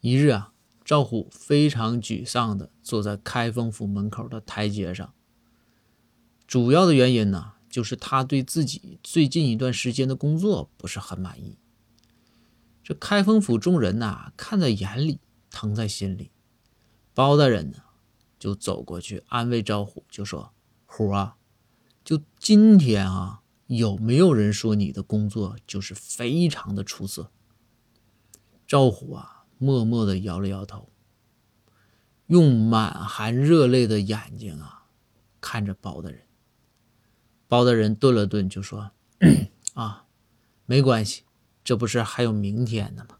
一日啊，赵虎非常沮丧的坐在开封府门口的台阶上。主要的原因呢，就是他对自己最近一段时间的工作不是很满意。这开封府众人呐，看在眼里，疼在心里。包大人呢，就走过去安慰赵虎，就说：“虎啊，就今天啊，有没有人说你的工作就是非常的出色？”赵虎啊。默默的摇了摇头，用满含热泪的眼睛啊看着包大人。包大人顿了顿，就说：“ 啊，没关系，这不是还有明天呢吗？”